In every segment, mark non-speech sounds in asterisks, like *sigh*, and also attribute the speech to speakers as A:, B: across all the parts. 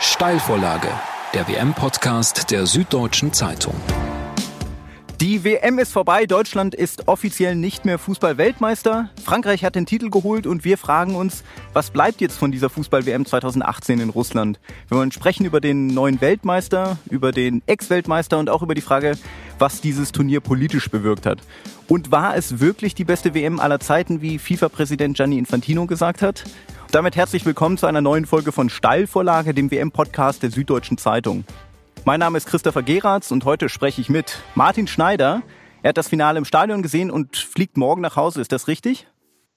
A: Steilvorlage, der WM-Podcast der Süddeutschen Zeitung.
B: Die WM ist vorbei, Deutschland ist offiziell nicht mehr Fußball-Weltmeister. Frankreich hat den Titel geholt und wir fragen uns, was bleibt jetzt von dieser Fußball-WM 2018 in Russland? Wir wollen sprechen über den neuen Weltmeister, über den Ex-Weltmeister und auch über die Frage, was dieses Turnier politisch bewirkt hat. Und war es wirklich die beste WM aller Zeiten, wie FIFA-Präsident Gianni Infantino gesagt hat? Damit herzlich willkommen zu einer neuen Folge von Steilvorlage, dem WM-Podcast der Süddeutschen Zeitung. Mein Name ist Christopher Geratz und heute spreche ich mit Martin Schneider. Er hat das Finale im Stadion gesehen und fliegt morgen nach Hause. Ist das richtig?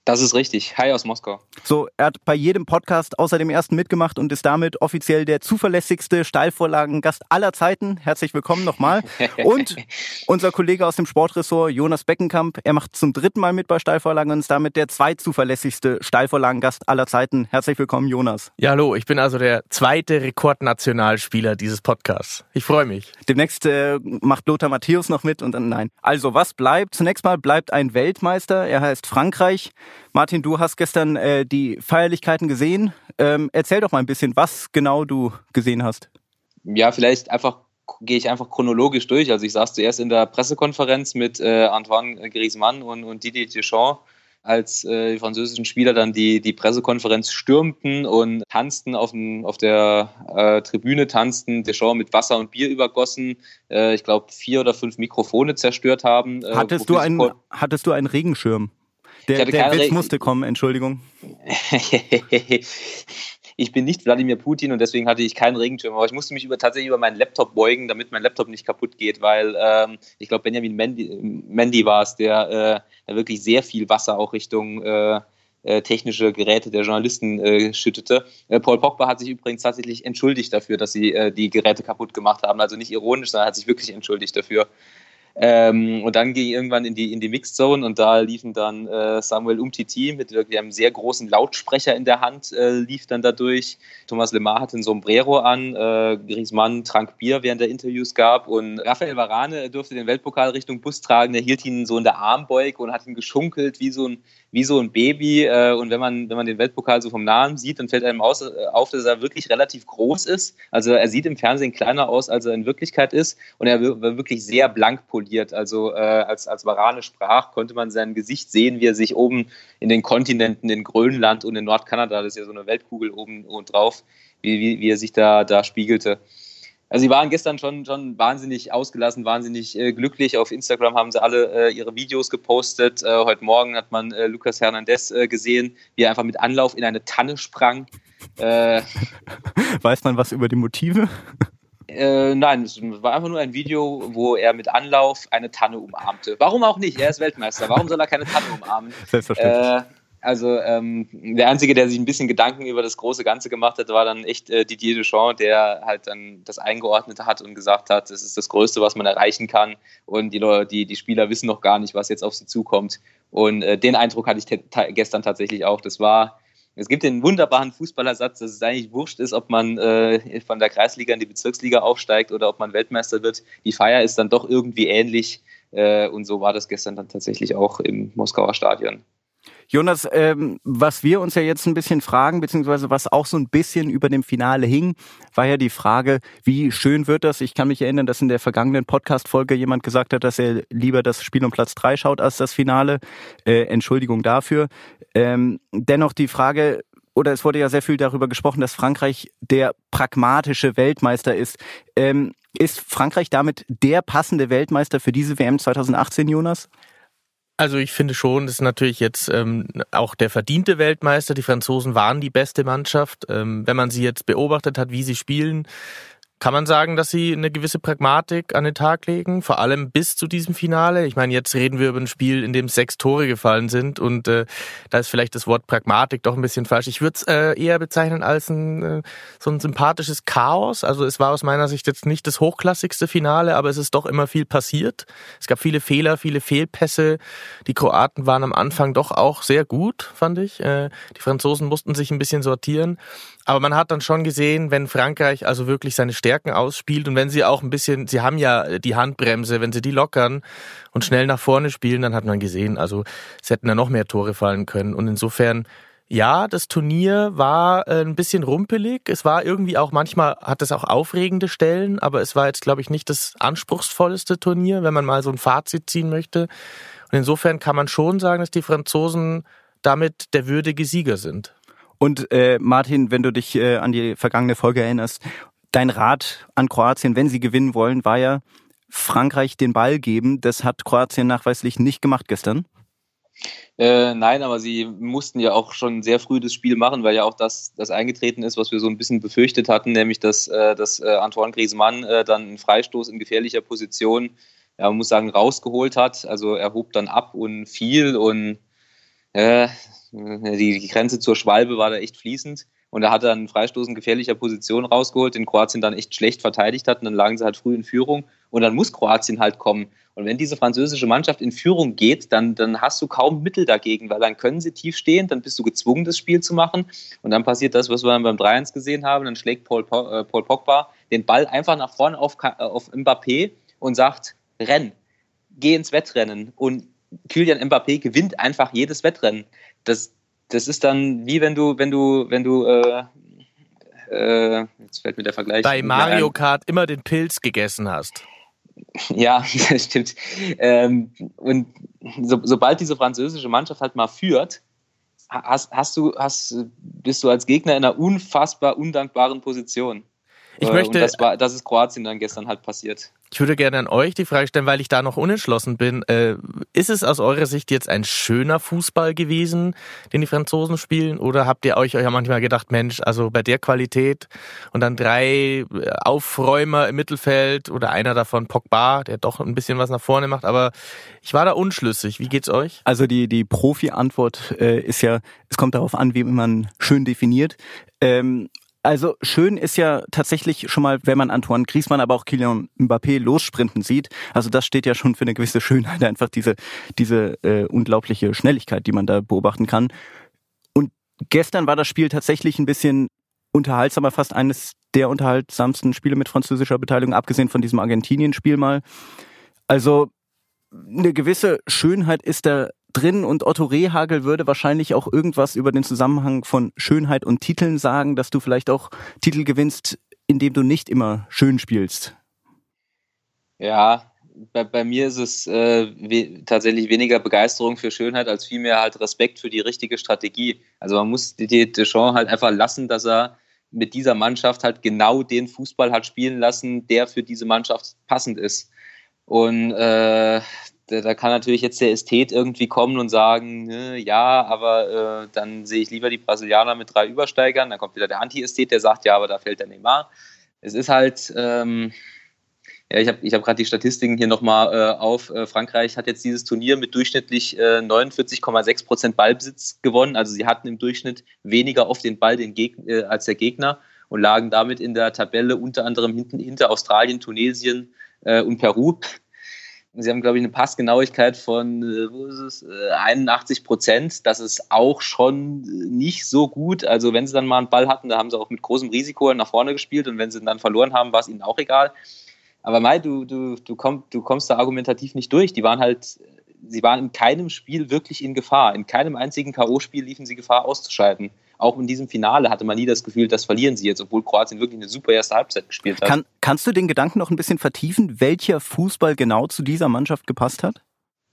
C: Das ist richtig. Hi aus Moskau.
B: So, er hat bei jedem Podcast außer dem ersten mitgemacht und ist damit offiziell der zuverlässigste Steilvorlagengast aller Zeiten. Herzlich willkommen nochmal. *laughs* Und unser Kollege aus dem Sportressort, Jonas Beckenkamp, er macht zum dritten Mal mit bei Steilvorlagen und ist damit der zweitzuverlässigste Steilvorlagengast aller Zeiten. Herzlich willkommen, Jonas.
D: Ja, hallo, ich bin also der zweite Rekordnationalspieler dieses Podcasts. Ich freue mich.
B: Demnächst äh, macht Lothar Matthäus noch mit und dann nein. Also, was bleibt? Zunächst mal bleibt ein Weltmeister. Er heißt Frankreich. Martin, du hast gestern äh, die Feierlichkeiten gesehen. Ähm, erzähl doch mal ein bisschen, was genau du gesehen hast.
C: Ja, vielleicht einfach gehe ich einfach chronologisch durch. Also ich saß zuerst in der Pressekonferenz mit äh, Antoine Griezmann und, und Didier Deschamps, als äh, die französischen Spieler dann die, die Pressekonferenz stürmten und tanzten auf, dem, auf der äh, Tribüne, tanzten, Deschamps mit Wasser und Bier übergossen, äh, ich glaube vier oder fünf Mikrofone zerstört haben.
B: Äh, hattest, du einen, hattest du einen Regenschirm? Der, der Witz musste kommen, Entschuldigung. *laughs*
C: ich bin nicht Wladimir Putin und deswegen hatte ich keinen Regenschirm, aber ich musste mich über, tatsächlich über meinen Laptop beugen, damit mein Laptop nicht kaputt geht, weil ähm, ich glaube, Benjamin Mendy, Mendy war es, der, äh, der wirklich sehr viel Wasser auch Richtung äh, äh, technische Geräte der Journalisten äh, schüttete. Äh, Paul Pogba hat sich übrigens tatsächlich entschuldigt dafür, dass sie äh, die Geräte kaputt gemacht haben. Also nicht ironisch, sondern hat sich wirklich entschuldigt dafür. Ähm, und dann ging ich irgendwann in die, in die Mixed Zone und da liefen dann äh, Samuel Umtiti mit einem sehr großen Lautsprecher in der Hand, äh, lief dann dadurch. Thomas Lemar hatte ein Sombrero an, äh, Griezmann trank Bier während der Interviews gab und Raphael Varane durfte den Weltpokal Richtung Bus tragen, der hielt ihn so in der Armbeuge und hat ihn geschunkelt wie so ein, wie so ein Baby. Äh, und wenn man, wenn man den Weltpokal so vom Nahen sieht, dann fällt einem aus, äh, auf, dass er wirklich relativ groß ist. Also er sieht im Fernsehen kleiner aus, als er in Wirklichkeit ist. Und er war wirklich sehr blank poliert. Also äh, als, als Varane sprach, konnte man sein Gesicht sehen, wie er sich oben in den Kontinenten, in Grönland und in Nordkanada, das ist ja so eine Weltkugel oben und drauf, wie, wie, wie er sich da, da spiegelte. Also sie waren gestern schon, schon wahnsinnig ausgelassen, wahnsinnig äh, glücklich. Auf Instagram haben sie alle äh, ihre Videos gepostet. Äh, heute Morgen hat man äh, Lucas Hernandez äh, gesehen, wie er einfach mit Anlauf in eine Tanne sprang. Äh, *laughs*
B: Weiß man was über die Motive?
C: nein, es war einfach nur ein Video, wo er mit Anlauf eine Tanne umarmte. Warum auch nicht? Er ist Weltmeister. Warum soll er keine Tanne umarmen? *laughs*
B: Selbstverständlich.
C: Also ähm, der Einzige, der sich ein bisschen Gedanken über das große Ganze gemacht hat, war dann echt äh, Didier Deschamps, der halt dann das eingeordnet hat und gesagt hat, das ist das Größte, was man erreichen kann und die, Leute, die, die Spieler wissen noch gar nicht, was jetzt auf sie zukommt. Und äh, den Eindruck hatte ich gestern tatsächlich auch. Das war, es gibt den wunderbaren Fußballersatz, dass es eigentlich wurscht ist, ob man äh, von der Kreisliga in die Bezirksliga aufsteigt oder ob man Weltmeister wird. Die Feier ist dann doch irgendwie ähnlich äh, und so war das gestern dann tatsächlich auch im Moskauer Stadion.
B: Jonas, ähm, was wir uns ja jetzt ein bisschen fragen, beziehungsweise was auch so ein bisschen über dem Finale hing, war ja die Frage, wie schön wird das? Ich kann mich erinnern, dass in der vergangenen Podcast-Folge jemand gesagt hat, dass er lieber das Spiel um Platz drei schaut als das Finale. Äh, Entschuldigung dafür. Ähm, dennoch die Frage, oder es wurde ja sehr viel darüber gesprochen, dass Frankreich der pragmatische Weltmeister ist. Ähm, ist Frankreich damit der passende Weltmeister für diese WM 2018, Jonas?
D: Also ich finde schon, das ist natürlich jetzt ähm, auch der verdiente Weltmeister. Die Franzosen waren die beste Mannschaft. Ähm, wenn man sie jetzt beobachtet hat, wie sie spielen, kann man sagen, dass sie eine gewisse Pragmatik an den Tag legen, vor allem bis zu diesem Finale. Ich meine, jetzt reden wir über ein Spiel, in dem sechs Tore gefallen sind und äh, da ist vielleicht das Wort Pragmatik doch ein bisschen falsch. Ich würde es äh, eher bezeichnen als ein äh, so ein sympathisches Chaos. Also es war aus meiner Sicht jetzt nicht das hochklassigste Finale, aber es ist doch immer viel passiert. Es gab viele Fehler, viele Fehlpässe. Die Kroaten waren am Anfang doch auch sehr gut, fand ich. Äh, die Franzosen mussten sich ein bisschen sortieren. Aber man hat dann schon gesehen, wenn Frankreich also wirklich seine Stärken ausspielt und wenn sie auch ein bisschen, sie haben ja die Handbremse, wenn sie die lockern und schnell nach vorne spielen, dann hat man gesehen, also es hätten da noch mehr Tore fallen können. Und insofern, Ja, das Turnier war äh, ein bisschen rumpelig. Es war irgendwie auch, manchmal hat es auch aufregende Stellen, aber es war jetzt, glaube ich, nicht das anspruchsvollste Turnier, wenn man mal so ein Fazit ziehen möchte. Und insofern kann man schon sagen, dass die Franzosen damit der würdige Sieger sind.
B: Und äh, Martin, wenn du dich äh, an die vergangene Folge erinnerst, dein Rat an Kroatien, wenn sie gewinnen wollen, war ja Frankreich den Ball geben. Das hat Kroatien nachweislich nicht gemacht gestern.
C: Äh, nein, aber sie mussten ja auch schon sehr früh das Spiel machen, weil ja auch das, das eingetreten ist, was wir so ein bisschen befürchtet hatten, nämlich dass, äh, dass äh, Antoine Griezmann äh, dann einen Freistoß in gefährlicher Position, ja, man muss sagen, rausgeholt hat. Also er hob dann ab und fiel und äh, die, Grenze zur Schwalbe war da echt fließend. Und er hat dann einen Freistoß in gefährlicher Position rausgeholt, den Kroatien dann echt schlecht verteidigt hat. Und dann lagen sie halt früh in Führung. Und dann muss Kroatien halt kommen. Und wenn diese französische Mannschaft in Führung geht, dann, dann hast du kaum Mittel dagegen, weil dann können sie tief stehen, dann bist du gezwungen, das Spiel zu machen. Und dann passiert das, was wir dann beim 3-1 gesehen haben. Dann schlägt Paul, äh, Paul Pogba den Ball einfach nach vorne auf, auf Mbappé und sagt, renn, geh ins Wettrennen. Und Kylian Mbappé gewinnt einfach jedes Wettrennen. Das, das ist dann wie wenn du, wenn du, wenn du, äh, äh, jetzt fällt mir der Vergleich.
D: Bei Mario Kart immer den Pilz gegessen hast. *laughs*
C: Ja, *laughs* das stimmt. Ähm, und so, sobald diese französische Mannschaft halt mal führt, hast, hast du, hast, bist du als Gegner in einer unfassbar undankbaren Position.
D: Ich äh, möchte,
C: und das, war, das ist Kroatien dann gestern halt passiert.
D: Ich würde gerne an euch die Frage stellen, weil ich da noch unentschlossen bin. Äh, ist es aus eurer Sicht jetzt ein schöner Fußball gewesen, den die Franzosen spielen? Oder habt ihr euch, ja manchmal gedacht, Mensch, also bei der Qualität und dann drei äh, Aufräumer im Mittelfeld oder einer davon Pogba, der doch ein bisschen was nach vorne macht, aber ich war da unschlüssig. Wie geht's euch?
B: Also die, die Profi-Antwort äh, ist ja, es kommt darauf an, wie man schön definiert. Ähm, also schön ist ja tatsächlich schon mal, wenn man Antoine Griezmann, aber auch Kylian Mbappé lossprinten sieht. Also das steht ja schon für eine gewisse Schönheit, einfach diese, diese äh, unglaubliche Schnelligkeit, die man da beobachten kann. Und gestern war das Spiel tatsächlich ein bisschen unterhaltsamer, fast eines der unterhaltsamsten Spiele mit französischer Beteiligung, abgesehen von diesem Argentinien-Spiel mal. Also eine gewisse Schönheit ist da drin und Otto Rehagel würde wahrscheinlich auch irgendwas über den Zusammenhang von Schönheit und Titeln sagen, dass du vielleicht auch Titel gewinnst, indem du nicht immer schön spielst.
C: Ja, bei, bei mir ist es äh, we tatsächlich weniger Begeisterung für Schönheit als vielmehr halt Respekt für die richtige Strategie. Also man muss Didier Deschamps halt einfach lassen, dass er mit dieser Mannschaft halt genau den Fußball hat spielen lassen, der für diese Mannschaft passend ist. Und äh, da kann natürlich jetzt der Ästhet irgendwie kommen und sagen, ne, ja, aber äh, dann sehe ich lieber die Brasilianer mit drei Übersteigern. Dann kommt wieder der Anti-Ästhet, der sagt, ja, aber da fällt der Neymar. Es ist halt, ähm, ja, ich habe ich hab gerade die Statistiken hier nochmal äh, auf. Äh, Frankreich hat jetzt dieses Turnier mit durchschnittlich äh, 49,6 Prozent Ballbesitz gewonnen. Also sie hatten im Durchschnitt weniger auf den Ball den Geg äh, als der Gegner und lagen damit in der Tabelle unter anderem hinten hinter Australien, Tunesien äh, und Peru. Sie haben, glaube ich, eine Passgenauigkeit von äh, wo ist es, 81 äh, Prozent. Das ist auch schon nicht so gut. Also wenn sie dann mal einen Ball hatten, da haben sie auch mit großem Risiko nach vorne gespielt und wenn sie dann verloren haben, war es ihnen auch egal. Aber Mai, du, du, du, komm, du kommst da argumentativ nicht durch. Die waren halt, sie waren in keinem Spiel wirklich in Gefahr. In keinem einzigen K.O.-Spiel liefen sie Gefahr auszuscheiden auch in diesem Finale hatte man nie das Gefühl, das verlieren sie jetzt, obwohl Kroatien wirklich eine super erste Halbzeit gespielt hat.
B: Kann, kannst du den Gedanken noch ein bisschen vertiefen, welcher Fußball genau zu dieser Mannschaft gepasst hat?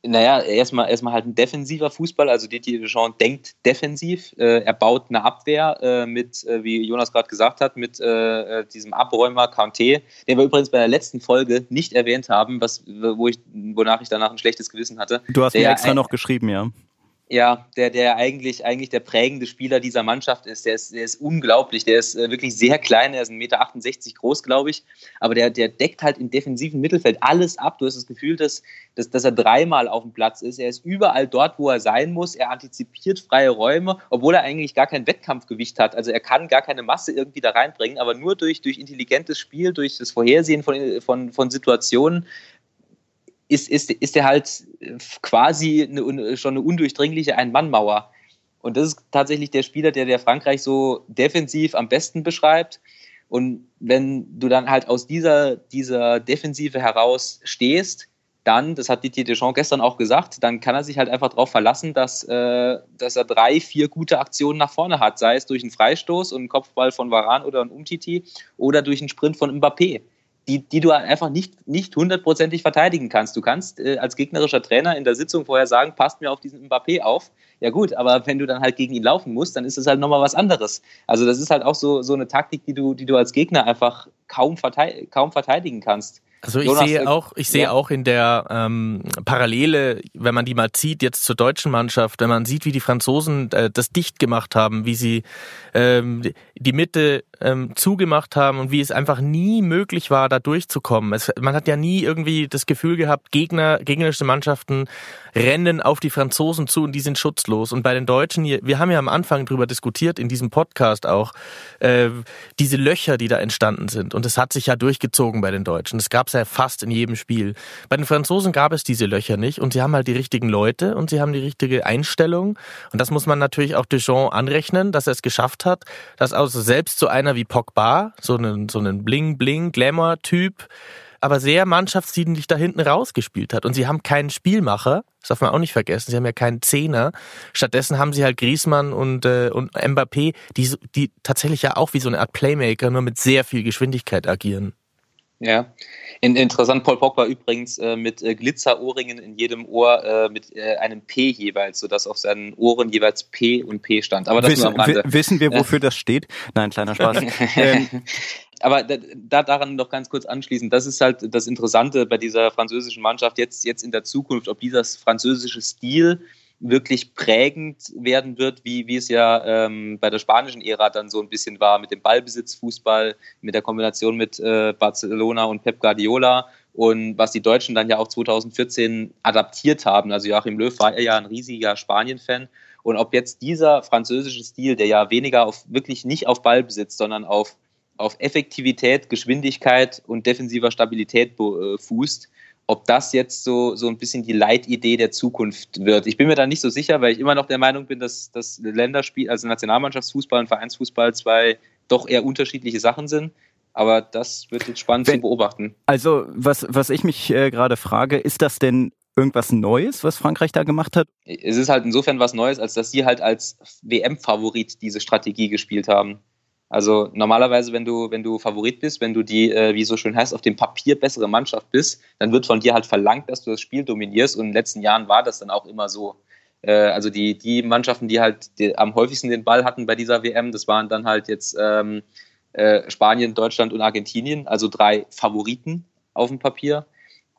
C: Naja, erstmal erstmal halt ein defensiver Fußball. Also Didier Deschamps denkt defensiv. Äh, er baut eine Abwehr äh, mit, äh, wie Jonas gerade gesagt hat, mit äh, äh, diesem Abräumer Kanté, den wir übrigens bei der letzten Folge nicht erwähnt haben, was, wo ich, wonach ich danach ein schlechtes Gewissen hatte.
B: Du hast mir extra noch geschrieben, ja
C: ja, der, der eigentlich, eigentlich der prägende Spieler dieser Mannschaft ist. Der ist, der ist unglaublich. Der ist äh, wirklich sehr klein. Er ist 1,68 Meter groß, glaube ich. Aber der, der deckt halt im defensiven Mittelfeld alles ab. Du hast das Gefühl, dass, dass, dass er dreimal auf dem Platz ist. Er ist überall dort, wo er sein muss. Er antizipiert freie Räume, obwohl er eigentlich gar kein Wettkampfgewicht hat. Also er kann gar keine Masse irgendwie da reinbringen, aber nur durch, durch intelligentes Spiel, durch das Vorhersehen von, von, von Situationen ist, ist, ist er halt quasi eine, schon eine undurchdringliche Ein-Mann-Mauer. Und das ist tatsächlich der Spieler, der der Frankreich so defensiv am besten beschreibt. Und wenn du dann halt aus dieser, dieser Defensive heraus stehst, dann, das hat Didier Deschamps gestern auch gesagt, dann kann er sich halt einfach darauf verlassen, dass, äh, dass er drei, vier gute Aktionen nach vorne hat, sei es durch einen Freistoß und einen Kopfball von Varan oder einen Umtiti oder durch einen Sprint von Mbappé die, die du einfach nicht, nicht hundertprozentig verteidigen kannst. Du kannst äh, als gegnerischer Trainer in der Sitzung vorher sagen, passt mir auf diesen Mbappé auf. Ja gut, aber wenn du dann halt gegen ihn laufen musst, dann ist es halt nochmal was anderes. Also das ist halt auch so, so eine Taktik, die du, die du als Gegner einfach kaum, verteidigen, kaum verteidigen kannst.
D: Also ich Jonas, sehe äh, auch, ich sehe ja. auch in der ähm, Parallele, wenn man die mal zieht jetzt zur deutschen Mannschaft, wenn man sieht, wie die Franzosen äh, das dicht gemacht haben, wie sie ähm, die Mitte ähm, zugemacht haben und wie es einfach nie möglich war, da durchzukommen. Es, man hat ja nie irgendwie das Gefühl gehabt, Gegner, gegnerische Mannschaften rennen auf die Franzosen zu und die sind schutzlos. Und bei den Deutschen, wir haben ja am Anfang drüber diskutiert, in diesem Podcast auch, äh, diese Löcher, die da entstanden sind. Und es hat sich ja durchgezogen bei den Deutschen. Es gab es ja fast in jedem Spiel. Bei den Franzosen gab es diese Löcher nicht und sie haben halt die richtigen Leute und sie haben die richtige Einstellung. Und das muss man natürlich auch Deschamps anrechnen, dass er es geschafft hat, dass also selbst so einer wie Pogba, so einen, so einen Bling-Bling-Glamour-Typ, aber sehr mannschaftsdienlich da hinten rausgespielt hat. Und sie haben keinen Spielmacher, das darf man auch nicht vergessen, sie haben ja keinen Zehner. Stattdessen haben sie halt Griezmann und, äh, und Mbappé, die, die tatsächlich ja auch wie so eine Art Playmaker nur mit sehr viel Geschwindigkeit agieren.
C: Ja, interessant, Paul Pogba übrigens äh, mit äh, Glitzerohrringen in jedem Ohr äh, mit äh, einem P jeweils, sodass auf seinen Ohren jeweils P und P stand. Aber das
B: wissen, nur am Rande. Wissen wir, wofür das steht? Nein, kleiner Spaß. *laughs* ähm,
C: aber da, da, daran noch ganz kurz anschließend, das ist halt das Interessante bei dieser französischen Mannschaft jetzt, jetzt in der Zukunft, ob dieser französische Stil wirklich prägend werden wird, wie, wie es ja ähm, bei der spanischen Ära dann so ein bisschen war mit dem Ballbesitzfußball, mit der Kombination mit äh, Barcelona und Pep Guardiola und was die Deutschen dann ja auch 2014 adaptiert haben. Also Joachim Löw war ja ein riesiger Spanien-Fan und ob jetzt dieser französische Stil, der ja weniger auf wirklich nicht auf Ballbesitz, sondern auf auf Effektivität, Geschwindigkeit und defensiver Stabilität äh, fußt, ob das jetzt so, so ein bisschen die Leitidee der Zukunft wird. Ich bin mir da nicht so sicher, weil ich immer noch der Meinung bin, dass das Länderspiel, also Nationalmannschaftsfußball und Vereinsfußball zwei doch eher unterschiedliche Sachen sind. Aber das wird jetzt spannend Wenn, zu beobachten.
B: Also, was, was ich mich äh, gerade frage, ist das denn irgendwas Neues, was Frankreich da gemacht hat?
C: Es ist halt insofern was Neues, als dass sie halt als WM-Favorit diese Strategie gespielt haben. Also normalerweise, wenn du, wenn du Favorit bist, wenn du die, äh, wie so schön heißt, auf dem Papier bessere Mannschaft bist, dann wird von dir halt verlangt, dass du das Spiel dominierst. Und in den letzten Jahren war das dann auch immer so. Äh, also die, die Mannschaften, die halt die am häufigsten den Ball hatten bei dieser WM, das waren dann halt jetzt ähm, äh, Spanien, Deutschland und Argentinien, also drei Favoriten auf dem Papier.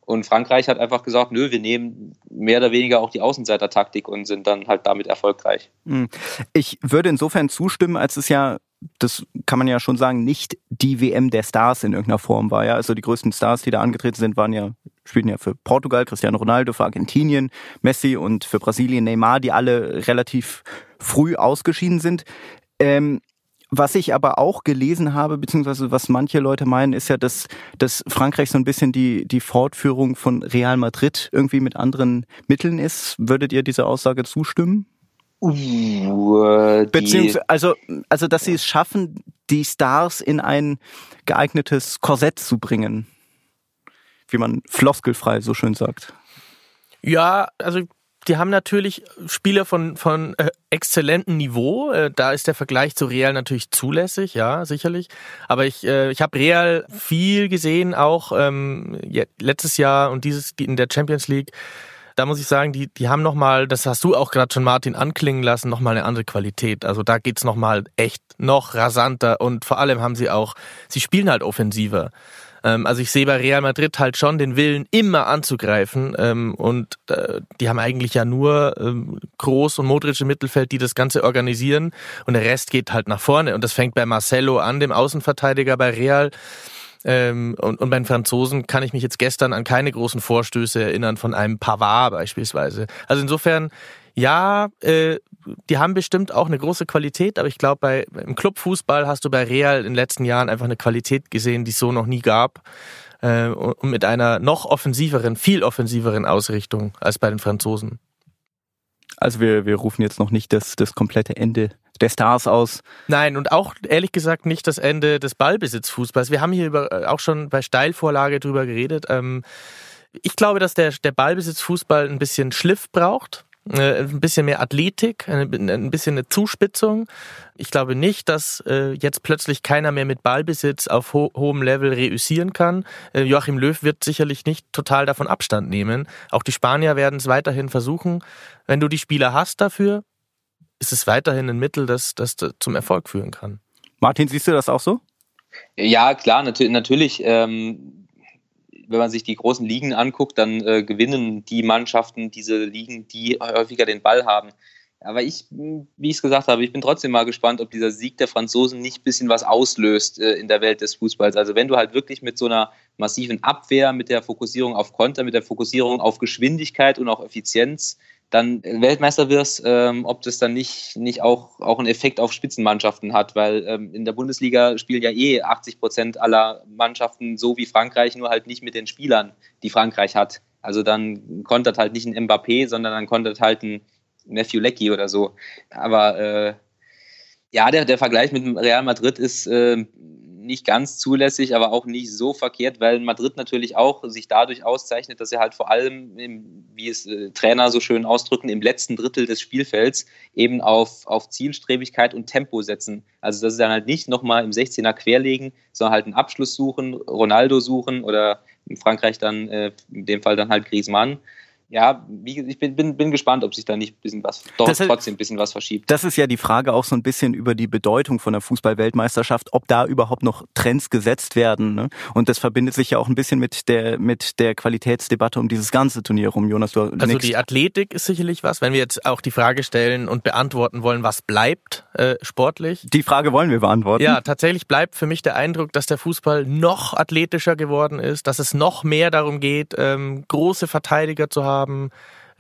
C: Und Frankreich hat einfach gesagt, nö, wir nehmen mehr oder weniger auch die Außenseiter-Taktik und sind dann halt damit erfolgreich.
B: Hm. Ich würde insofern zustimmen, als es ja das kann man ja schon sagen, nicht die WM der Stars in irgendeiner Form war. Ja, also die größten Stars, die da angetreten sind, waren ja spielten ja für Portugal, Cristiano Ronaldo, für Argentinien, Messi und für Brasilien Neymar, die alle relativ früh ausgeschieden sind. Ähm, was ich aber auch gelesen habe, beziehungsweise was manche Leute meinen, ist ja, dass, dass Frankreich so ein bisschen die, die Fortführung von Real Madrid irgendwie mit anderen Mitteln ist. Würdet ihr dieser Aussage zustimmen? Uh, Beziehungsweise, also, also, dass sie es schaffen, die Stars in ein geeignetes Korsett zu bringen. Wie man floskelfrei so schön sagt.
D: Ja, also die haben natürlich Spieler von, von äh, exzellentem Niveau. Äh, da ist der Vergleich zu Real natürlich zulässig, ja, sicherlich. Aber ich, äh, ich habe Real viel gesehen, auch ähm, letztes Jahr und dieses in der Champions League da muss ich sagen, die, die haben nochmal, das hast du auch gerade schon Martin anklingen lassen, nochmal eine andere Qualität. Also da geht's nochmal echt noch rasanter und vor allem haben sie auch, sie spielen halt offensiver. Ähm, also ich sehe bei Real Madrid halt schon den Willen, immer anzugreifen. Ähm, und äh, die haben eigentlich ja nur ähm, Groß und Modric im Mittelfeld, die das Ganze organisieren. Und der Rest geht halt nach vorne. Und das fängt bei Marcelo an, dem Außenverteidiger bei Real. Ähm, und, und bei den Franzosen kann ich mich jetzt gestern an keine großen Vorstöße erinnern von einem Pavard beispielsweise. Also insofern, ja, äh, die haben bestimmt auch eine große Qualität, aber ich glaube, bei im Clubfußball hast du bei Real in den letzten Jahren einfach eine Qualität gesehen, die es so noch nie gab. Äh, und mit einer noch offensiveren, viel offensiveren Ausrichtung als bei den Franzosen.
B: Also wir, wir rufen jetzt noch nicht das, das komplette Ende der Stars aus.
D: Nein, und auch ehrlich gesagt nicht das Ende des Ballbesitzfußballs. Wir haben hier über, äh, auch schon bei Steilvorlage drüber geredet. Ähm, Ich glaube, dass der, der Ballbesitzfußball ein bisschen Schliff braucht. Äh, ein bisschen mehr Athletik, ein bisschen eine Zuspitzung. Ich glaube nicht, dass äh, jetzt plötzlich keiner mehr mit Ballbesitz auf ho hohem Level reüssieren kann. Äh, Joachim Löw wird sicherlich nicht total davon Abstand nehmen. Auch die Spanier werden es weiterhin versuchen. Wenn du die Spieler hast dafür, ist es weiterhin ein Mittel, das, das zum Erfolg führen kann.
B: Martin, siehst du das auch so?
C: Ja, klar, natürlich. natürlich ähm, wenn man sich die großen Ligen anguckt, dann äh, gewinnen die Mannschaften diese Ligen, die häufiger den Ball haben. Aber ich, wie ich es gesagt habe, ich bin trotzdem mal gespannt, ob dieser Sieg der Franzosen nicht ein bisschen was auslöst äh, in der Welt des Fußballs. Also wenn du halt wirklich mit so einer massiven Abwehr, mit der Fokussierung auf Konter, mit der Fokussierung auf Geschwindigkeit und auch Effizienz dann Weltmeister wirst, ähm, ob das dann nicht, nicht auch, auch einen Effekt auf Spitzenmannschaften hat, weil ähm, in der Bundesliga spielen ja eh 80 Prozent aller Mannschaften so wie Frankreich, nur halt nicht mit den Spielern, die Frankreich hat. Also dann kontert halt nicht ein Mbappé, sondern dann kontert halt ein Matthew Leckie oder so. Aber äh, ja, der, der Vergleich mit Real Madrid ist äh, nicht ganz zulässig, aber auch nicht so verkehrt, weil Madrid natürlich auch sich dadurch auszeichnet, dass er halt vor allem, im, wie es äh, Trainer so schön ausdrücken, im letzten Drittel des Spielfelds eben auf, auf Zielstrebigkeit und Tempo setzen. Also dass sie dann halt nicht nochmal im 16er querlegen, sondern halt einen Abschluss suchen, Ronaldo suchen oder in Frankreich dann äh, in dem Fall dann halt Griezmann ja, wie, ich bin, bin, bin gespannt, ob sich da nicht ein bisschen was, doch das trotzdem ein bisschen was verschiebt.
B: Das ist ja die Frage auch so ein bisschen über die Bedeutung von der Fußball-Weltmeisterschaft, ob da überhaupt noch Trends gesetzt werden. Ne? Und das verbindet sich ja auch ein bisschen mit der, mit der Qualitätsdebatte um dieses ganze Turnier rum, Jonas. Du
D: also nix. die Athletik ist sicherlich was, wenn wir jetzt auch die Frage stellen und beantworten wollen, was bleibt äh, sportlich.
B: Die Frage wollen wir beantworten.
D: Ja, tatsächlich bleibt für mich der Eindruck, dass der Fußball noch athletischer geworden ist, dass es noch mehr darum geht, ähm, große Verteidiger zu haben haben,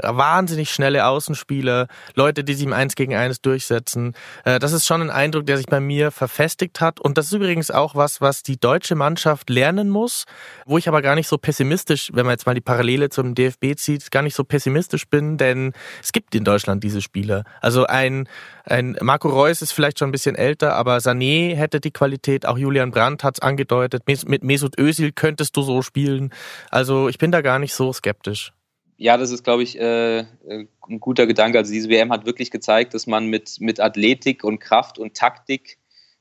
D: wahnsinnig schnelle Außenspieler, Leute, die sich im Eins gegen Eins durchsetzen. Äh, das ist schon ein Eindruck, der sich bei mir verfestigt hat. Und das ist übrigens auch was, was die deutsche Mannschaft lernen muss, wo ich aber gar nicht so pessimistisch, wenn man jetzt mal die Parallele zum DFB zieht, gar nicht so pessimistisch bin, denn es gibt in Deutschland diese Spieler. Also ein, ein Marco Reus ist vielleicht schon ein bisschen älter, aber Sané hätte die Qualität, auch Julian Brandt hat es angedeutet, mit Mesut Özil könntest du so spielen. Also ich bin da gar nicht so skeptisch
C: ja, das ist, glaube ich, äh, ein guter Gedanke. Also diese WM hat wirklich gezeigt, dass man mit, mit Athletik und Kraft und Taktik,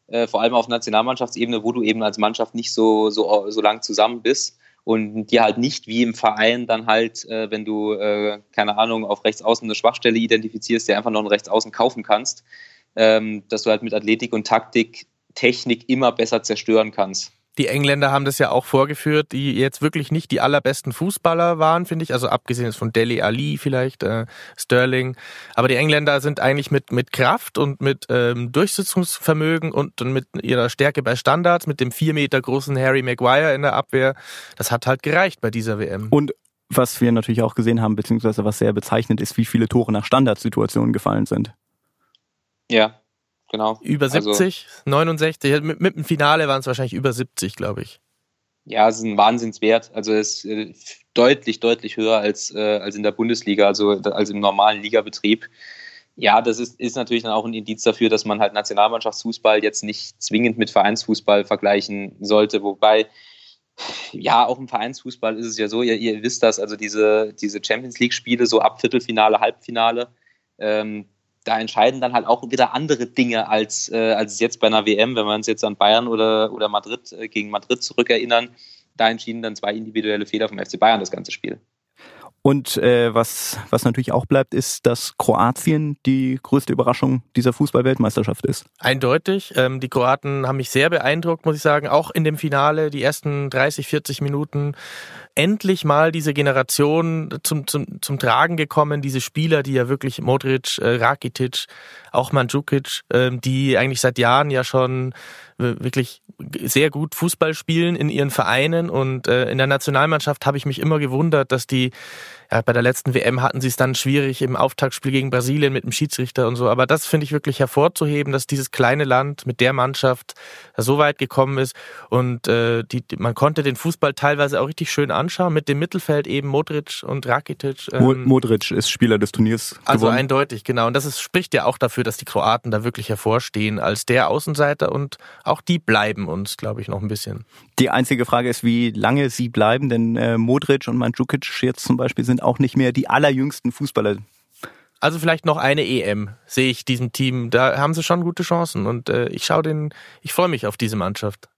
C: äh, vor allem auf Nationalmannschaftsebene, wo du eben als Mannschaft nicht so, so, so lang zusammen bist und dir halt nicht wie im Verein dann halt, äh, wenn du, äh, keine Ahnung, auf Rechtsaußen eine Schwachstelle identifizierst, der einfach noch einen Rechtsaußen kaufen kannst, ähm, dass du halt mit Athletik und Taktik Technik immer besser zerstören kannst.
D: Die Engländer haben das ja auch vorgeführt, die jetzt wirklich nicht die allerbesten Fußballer waren, finde ich. Also abgesehen von Deli Ali vielleicht, äh, Sterling. Aber die Engländer sind eigentlich mit, mit Kraft und mit ähm, Durchsetzungsvermögen und, und mit ihrer Stärke bei Standards, mit dem vier Meter großen Harry Maguire in der Abwehr, das hat halt gereicht bei dieser WM.
B: Und was wir natürlich auch gesehen haben, beziehungsweise was sehr bezeichnet ist, wie viele Tore nach Standardsituationen gefallen sind.
C: Ja, genau.
D: Über 70, also, 69, mit, mit dem Finale waren es wahrscheinlich über 70, glaube ich.
C: Ja, es ist ein Wahnsinnswert. Also es ist äh, deutlich, deutlich höher als, äh, als in der Bundesliga, also als im normalen Ligabetrieb. Ja, das ist, ist natürlich dann auch ein Indiz dafür, dass man halt Nationalmannschaftsfußball jetzt nicht zwingend mit Vereinsfußball vergleichen sollte. Wobei, ja, auch im Vereinsfußball ist es ja so, ihr, ihr wisst das, also diese, diese Champions League-Spiele, so ab Viertelfinale, Halbfinale, ähm, da entscheiden dann halt auch wieder andere Dinge als, äh, als jetzt bei einer WM, wenn wir uns jetzt an Bayern oder, oder Madrid äh, gegen Madrid zurückerinnern. Da entschieden dann zwei individuelle Fehler vom FC Bayern das ganze Spiel.
B: Und äh, was, was natürlich auch bleibt, ist, dass Kroatien die größte Überraschung dieser Fußball-Weltmeisterschaft ist.
D: Eindeutig. Ähm, die Kroaten haben mich sehr beeindruckt, muss ich sagen. Auch in dem Finale, die ersten 30, 40 Minuten endlich mal diese Generation zum, zum, zum Tragen gekommen, diese Spieler, die ja wirklich Modric, äh, Rakitic, auch Mandzukic, äh, die eigentlich seit Jahren ja schon wirklich sehr gut Fußball spielen in ihren Vereinen. Und äh, in der Nationalmannschaft habe ich mich immer gewundert, dass die ja, bei der letzten WM hatten sie es dann schwierig im Auftaktspiel gegen Brasilien mit dem Schiedsrichter und so. Aber das finde ich wirklich hervorzuheben, dass dieses kleine Land mit der Mannschaft so weit gekommen ist und äh, die, man konnte den Fußball teilweise auch richtig schön anschauen mit dem Mittelfeld eben Modric und Rakitic.
B: Ähm, Modric ist Spieler des Turniers.
D: Also gewonnen. eindeutig, genau. Und das ist, spricht ja auch dafür, dass die Kroaten da wirklich hervorstehen als der Außenseiter und auch die bleiben uns, glaube ich, noch ein bisschen.
B: Die einzige Frage ist, wie lange sie bleiben, denn äh, Modric und Mandzukic jetzt zum Beispiel sind auch nicht mehr die allerjüngsten Fußballer.
D: Also vielleicht noch eine EM sehe ich diesem Team. Da haben sie schon gute Chancen und äh, ich schaue den, ich freue mich auf diese Mannschaft.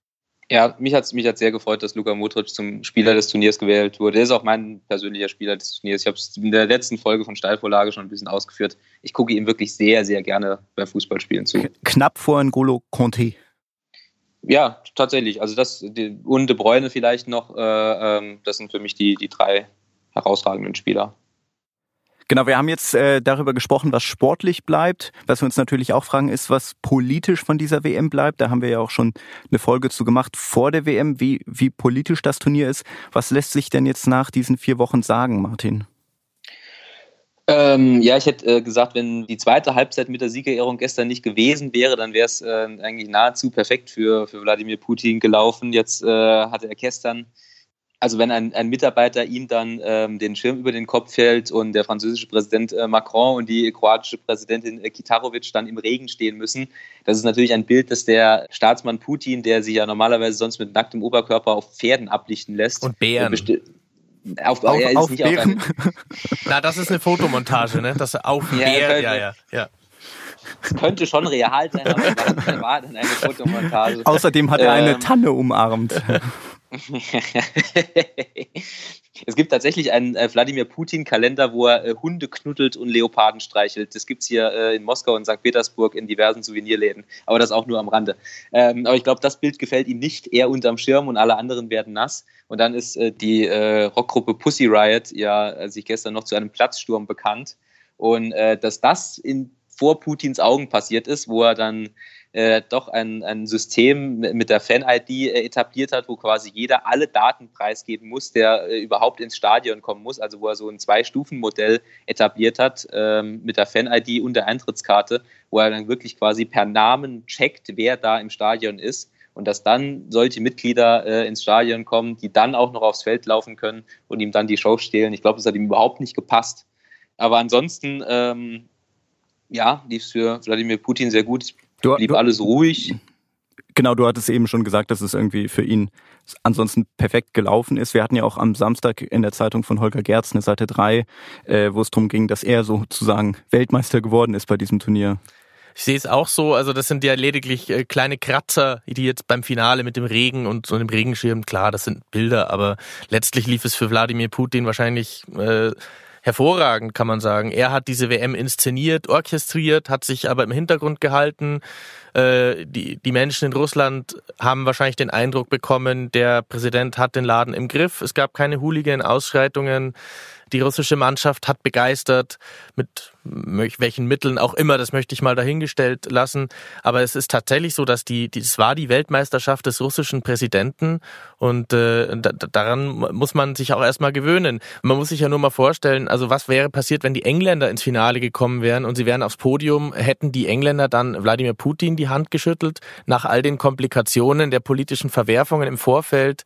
C: Ja, mich hat es mich hat's sehr gefreut, dass Luka Modric zum Spieler des Turniers gewählt wurde. Er ist auch mein persönlicher Spieler des Turniers. Ich habe es in der letzten Folge von Steilvorlage schon ein bisschen ausgeführt. Ich gucke ihm wirklich sehr, sehr gerne beim Fußballspielen zu.
B: Knapp vor N'Golo Conte.
C: Ja, tatsächlich. Also das und De Bruyne vielleicht noch. Äh, ähm, das sind für mich die, die drei herausragenden Spieler.
B: Genau, wir haben jetzt äh, darüber gesprochen, was sportlich bleibt. Was wir uns natürlich auch fragen, ist, was politisch von dieser WM bleibt. Da haben wir ja auch schon eine Folge zu gemacht vor der WM, wie, wie politisch das Turnier ist. Was lässt sich denn jetzt nach diesen vier Wochen sagen, Martin?
C: Ähm, ja, ich hätte äh, gesagt, wenn die zweite Halbzeit mit der Siegerehrung gestern nicht gewesen wäre, dann wäre es äh, eigentlich nahezu perfekt für, für Wladimir Putin gelaufen. Jetzt äh, hatte er gestern also wenn ein, ein Mitarbeiter ihm dann ähm, den Schirm über den Kopf hält und der französische Präsident äh, Macron und die kroatische Präsidentin äh, Kitarovic dann im Regen stehen müssen, das ist natürlich ein Bild, das der Staatsmann Putin, der sich ja normalerweise sonst mit nacktem Oberkörper auf Pferden ablichten lässt.
D: Und Bären.
C: Äh, auf, auf, er ist auf nicht Bären? Auf
D: ein, Na, das ist eine Fotomontage, ne? Das auf ja, Bären, ja, ja, ja.
C: Es könnte schon real sein, aber es war dann eine Fotomontage.
B: Außerdem hat er eine ähm, Tanne umarmt. *laughs*
C: es gibt tatsächlich einen äh, Wladimir Putin-Kalender, wo er äh, Hunde knuddelt und Leoparden streichelt. Das gibt es hier äh, in Moskau und St. Petersburg in diversen Souvenirläden. Aber das auch nur am Rande. Ähm, aber ich glaube, das Bild gefällt ihm nicht. Er unterm Schirm und alle anderen werden nass. Und dann ist äh, die äh, Rockgruppe Pussy Riot ja äh, sich gestern noch zu einem Platzsturm bekannt. Und dass das in, vor Putins Augen passiert ist, wo er dann äh, doch ein, ein System mit der Fan-ID äh, etabliert hat, wo quasi jeder alle Daten preisgeben muss, der äh, überhaupt ins Stadion kommen muss, also wo er so ein Zwei-Stufen-Modell etabliert hat ähm, mit der Fan-ID und der Eintrittskarte, wo er dann wirklich quasi per Namen checkt, wer da im Stadion ist und dass dann solche Mitglieder äh, ins Stadion kommen, die dann auch noch aufs Feld laufen können und ihm dann die Show stehlen. Ich glaube, das hat ihm überhaupt nicht gepasst. Aber ansonsten, ähm, ja, lief es für Wladimir Putin sehr gut. Du, blieb du, alles ruhig.
B: Genau, du hattest eben schon gesagt, dass es irgendwie für ihn ansonsten perfekt gelaufen ist. Wir hatten ja auch am Samstag in der Zeitung von Holger Gerz eine Seite 3, äh, wo es darum ging, dass er sozusagen Weltmeister geworden ist bei diesem Turnier.
D: Ich sehe es auch so, also das sind ja lediglich äh, kleine Kratzer, die jetzt beim Finale mit dem Regen und so einem Regenschirm, klar, das sind Bilder, aber letztlich lief es für Wladimir Putin wahrscheinlich äh, hervorragend, kann man sagen. Er hat diese WM inszeniert, orchestriert, hat sich aber im Hintergrund gehalten. Äh, die, die Menschen in Russland haben wahrscheinlich den Eindruck bekommen, der Präsident hat den Laden im Griff. Es gab keine Hooligan-Ausschreitungen. Die russische Mannschaft hat begeistert, mit welchen Mitteln auch immer, das möchte ich mal dahingestellt lassen. Aber es ist tatsächlich so, dass die, es war die Weltmeisterschaft des russischen Präsidenten und äh, da, daran muss man sich auch erstmal gewöhnen. Man muss sich ja nur mal vorstellen, also was wäre passiert, wenn die Engländer ins Finale gekommen wären und sie wären aufs Podium, hätten die Engländer dann Wladimir Putin die Hand geschüttelt nach all den Komplikationen der politischen Verwerfungen im Vorfeld.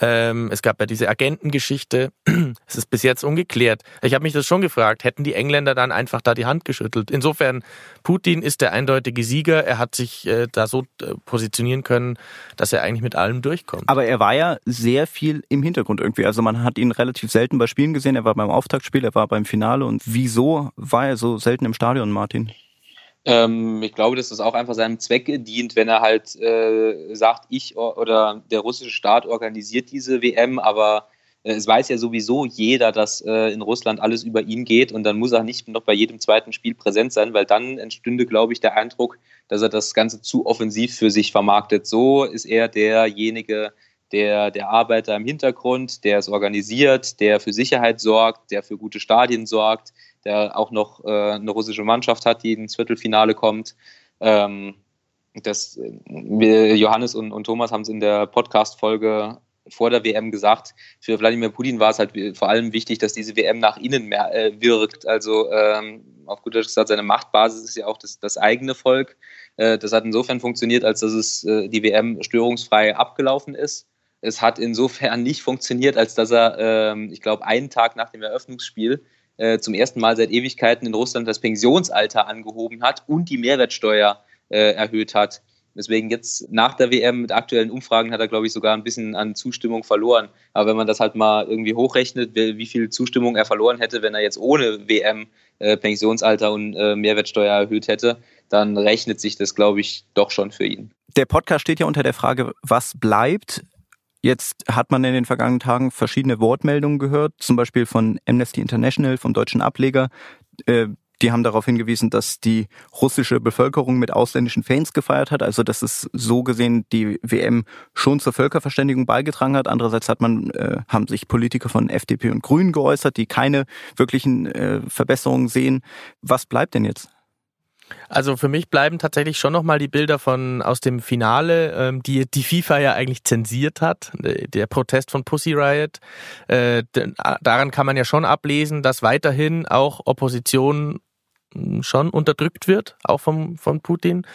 D: Ähm, es gab ja diese Agentengeschichte. *clears throat* es ist bis jetzt ungeklärt. Ich habe mich das schon gefragt, hätten die Engländer dann einfach da die Hand geschüttelt. Insofern, Putin ist der eindeutige Sieger. Er hat sich äh, da so äh, positionieren können, dass er eigentlich mit allem durchkommt.
B: Aber er war ja sehr viel im Hintergrund irgendwie. Also man hat ihn relativ selten bei Spielen gesehen. Er war beim Auftaktspiel, er war beim Finale. Und wieso war er so selten im Stadion, Martin?
C: Ähm, ich glaube, dass das auch einfach seinem Zweck dient, wenn er halt äh, sagt, ich oder der russische Staat organisiert diese WM, aber äh, es weiß ja sowieso jeder, dass äh, in Russland alles über ihn geht und dann muss er nicht noch bei jedem zweiten Spiel präsent sein, weil dann entstünde, glaube ich, der Eindruck, dass er das Ganze zu offensiv für sich vermarktet. So ist er derjenige, der, der Arbeiter im Hintergrund, der es organisiert, der für Sicherheit sorgt, der für gute Stadien sorgt, der auch noch äh, eine russische Mannschaft hat, die ins Viertelfinale kommt. Ähm, das, wir, Johannes und, und Thomas haben es in der Podcast-Folge vor der WM gesagt, für Wladimir Putin war es halt vor allem wichtig, dass diese WM nach innen mehr, äh, wirkt. Also ähm, auf gut Deutsch gesagt, seine Machtbasis ist ja auch das, das eigene Volk. Äh, das hat insofern funktioniert, als dass es äh, die WM störungsfrei abgelaufen ist. Es hat insofern *laughs* nicht funktioniert, als dass er, ähm, ich glaube, einen Tag nach dem Eröffnungsspiel äh, zum ersten Mal seit Ewigkeiten in Russland das Pensionsalter angehoben hat und die Mehrwertsteuer äh, erhöht hat. Deswegen jetzt nach der WM mit aktuellen Umfragen hat er, glaube ich, sogar ein bisschen an Zustimmung verloren. Aber wenn man das halt mal irgendwie hochrechnet, wie viel Zustimmung er verloren hätte, wenn er jetzt ohne WM äh, Pensionsalter und äh, Mehrwertsteuer erhöht hätte, dann rechnet sich das, glaube ich, doch schon für ihn.
B: Der Podcast steht ja unter der Frage, was bleibt? Jetzt hat man in den vergangenen Tagen verschiedene Wortmeldungen gehört, zum Beispiel von Amnesty International, vom deutschen Ableger. Die haben darauf hingewiesen, dass die russische Bevölkerung mit ausländischen Fans gefeiert hat, also dass es so gesehen die WM schon zur Völkerverständigung beigetragen hat. Andererseits hat man, äh, haben sich Politiker von FDP und Grünen geäußert, die keine wirklichen äh, Verbesserungen sehen. Was bleibt denn jetzt?
D: Also für mich bleiben tatsächlich schon nochmal die Bilder von aus dem Finale, ähm, die die FIFA ja eigentlich zensiert hat. Der Protest von Pussy Riot. Äh, daran kann man ja schon ablesen, dass weiterhin auch Opposition schon unterdrückt wird, auch vom, von Putin.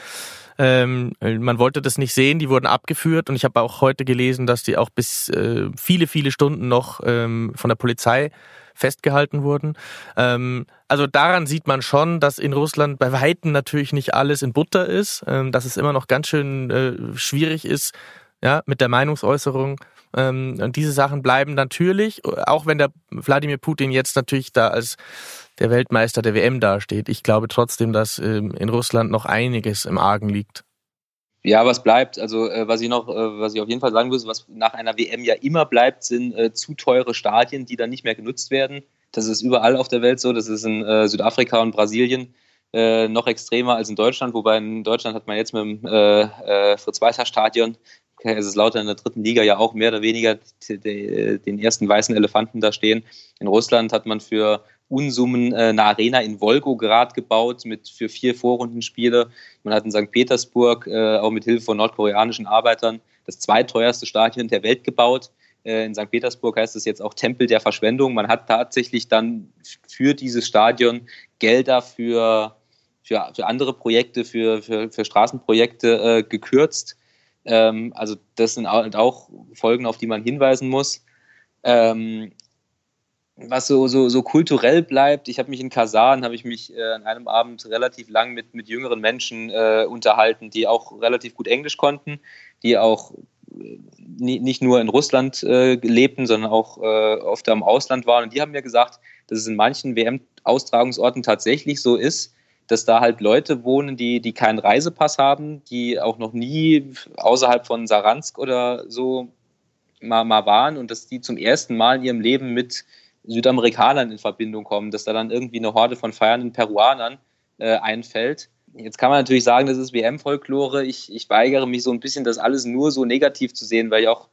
D: Ähm, man wollte das nicht sehen, die wurden abgeführt und ich habe auch heute gelesen, dass die auch bis äh, viele, viele Stunden noch ähm, von der Polizei festgehalten wurden. Ähm, also daran sieht man schon, dass in Russland bei Weitem natürlich nicht alles in Butter ist, ähm, dass es immer noch ganz schön äh, schwierig ist, ja, mit der Meinungsäußerung. Ähm, und diese Sachen bleiben natürlich, auch wenn der Wladimir Putin jetzt natürlich da als der Weltmeister der WM dasteht. Ich glaube trotzdem, dass ähm, in Russland noch einiges im Argen liegt.
C: Ja, was bleibt, also äh, was ich noch, äh, was ich auf jeden Fall sagen muss, was nach einer WM ja immer bleibt, sind äh, zu teure Stadien, die dann nicht mehr genutzt werden. Das ist überall auf der Welt so. Das ist in Südafrika und Brasilien noch extremer als in Deutschland, wobei in Deutschland hat man jetzt mit dem Fritz-Walter-Stadion, es ist lauter in der dritten Liga ja auch mehr oder weniger den ersten weißen Elefanten da stehen. In Russland hat man für Unsummen äh, eine Arena in Volgograd gebaut mit für vier Vorrundenspiele. Man hat in St. Petersburg äh, auch mit Hilfe von nordkoreanischen Arbeitern das zweiteuerste Stadion der Welt gebaut. Äh, in St. Petersburg heißt es jetzt auch Tempel der Verschwendung. Man hat tatsächlich dann für dieses Stadion Gelder für, für, für andere Projekte, für, für, für Straßenprojekte äh, gekürzt. Ähm, also das sind auch Folgen, auf die man hinweisen muss. Ähm, was so, so, so kulturell bleibt, ich habe mich in Kasan, habe ich mich äh, an einem Abend relativ lang mit, mit jüngeren Menschen äh, unterhalten, die auch relativ gut Englisch konnten, die auch äh, nicht nur in Russland äh, lebten, sondern auch äh, oft im Ausland waren. Und die haben mir gesagt, dass es in manchen WM-Austragungsorten tatsächlich so ist, dass da halt Leute wohnen, die, die keinen Reisepass haben, die auch noch nie außerhalb von Saransk oder so mal, mal waren und dass die zum ersten Mal in ihrem Leben mit Südamerikanern in Verbindung kommen, dass da dann irgendwie eine Horde von feiernden Peruanern äh, einfällt. Jetzt kann man natürlich sagen, das ist WM-Folklore. Ich, ich weigere mich so ein bisschen, das alles nur so negativ zu sehen, weil ich auch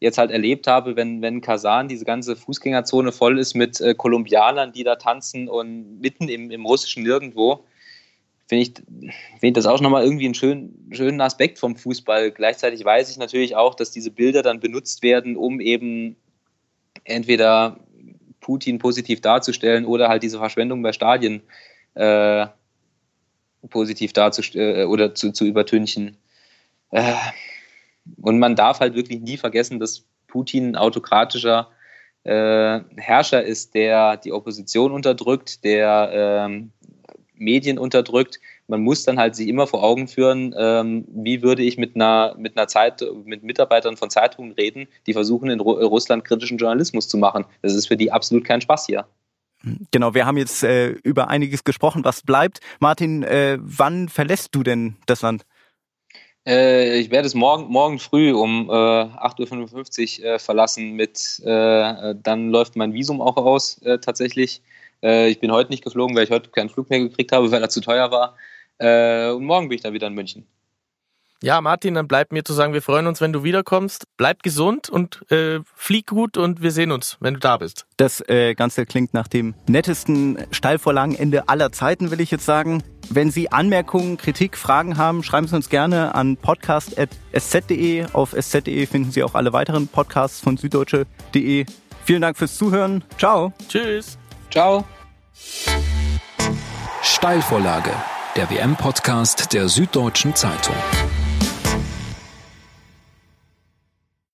C: jetzt halt erlebt habe, wenn, wenn Kasan, diese ganze Fußgängerzone voll ist mit äh, Kolumbianern, die da tanzen und mitten im, im russischen Nirgendwo, finde ich, find ich das auch nochmal irgendwie einen schönen, schönen Aspekt vom Fußball. Gleichzeitig weiß ich natürlich auch, dass diese Bilder dann benutzt werden, um eben entweder Putin positiv darzustellen oder halt diese Verschwendung bei Stadien äh, positiv darzustellen äh, oder zu, zu übertünchen. Äh, und man darf halt wirklich nie vergessen, dass Putin ein autokratischer äh, Herrscher ist, der die Opposition unterdrückt, der ähm, Medien unterdrückt. Man muss dann halt sich immer vor Augen führen, ähm, wie würde ich mit einer, mit einer Zeit, mit Mitarbeitern von Zeitungen reden, die versuchen, in Russland kritischen Journalismus zu machen. Das ist für die absolut kein Spaß hier.
B: Genau, wir haben jetzt äh, über einiges gesprochen, was bleibt. Martin, äh, wann verlässt du denn das Land?
C: Äh, ich werde es morgen, morgen früh um äh, 8.55 Uhr äh, verlassen. Mit, äh, dann läuft mein Visum auch aus, äh, tatsächlich. Äh, ich bin heute nicht geflogen, weil ich heute keinen Flug mehr gekriegt habe, weil er zu teuer war. Und morgen bin ich dann wieder in München.
D: Ja, Martin, dann bleibt mir zu sagen, wir freuen uns, wenn du wiederkommst. Bleib gesund und äh, flieg gut und wir sehen uns, wenn du da bist.
B: Das äh, Ganze klingt nach dem nettesten Steilvorlagenende aller Zeiten, will ich jetzt sagen. Wenn Sie Anmerkungen, Kritik, Fragen haben, schreiben Sie uns gerne an podcast.sz.de. Auf sz.de finden Sie auch alle weiteren Podcasts von süddeutsche.de. Vielen Dank fürs Zuhören. Ciao.
D: Tschüss.
C: Ciao.
A: Steilvorlage, der WM-Podcast der Süddeutschen Zeitung.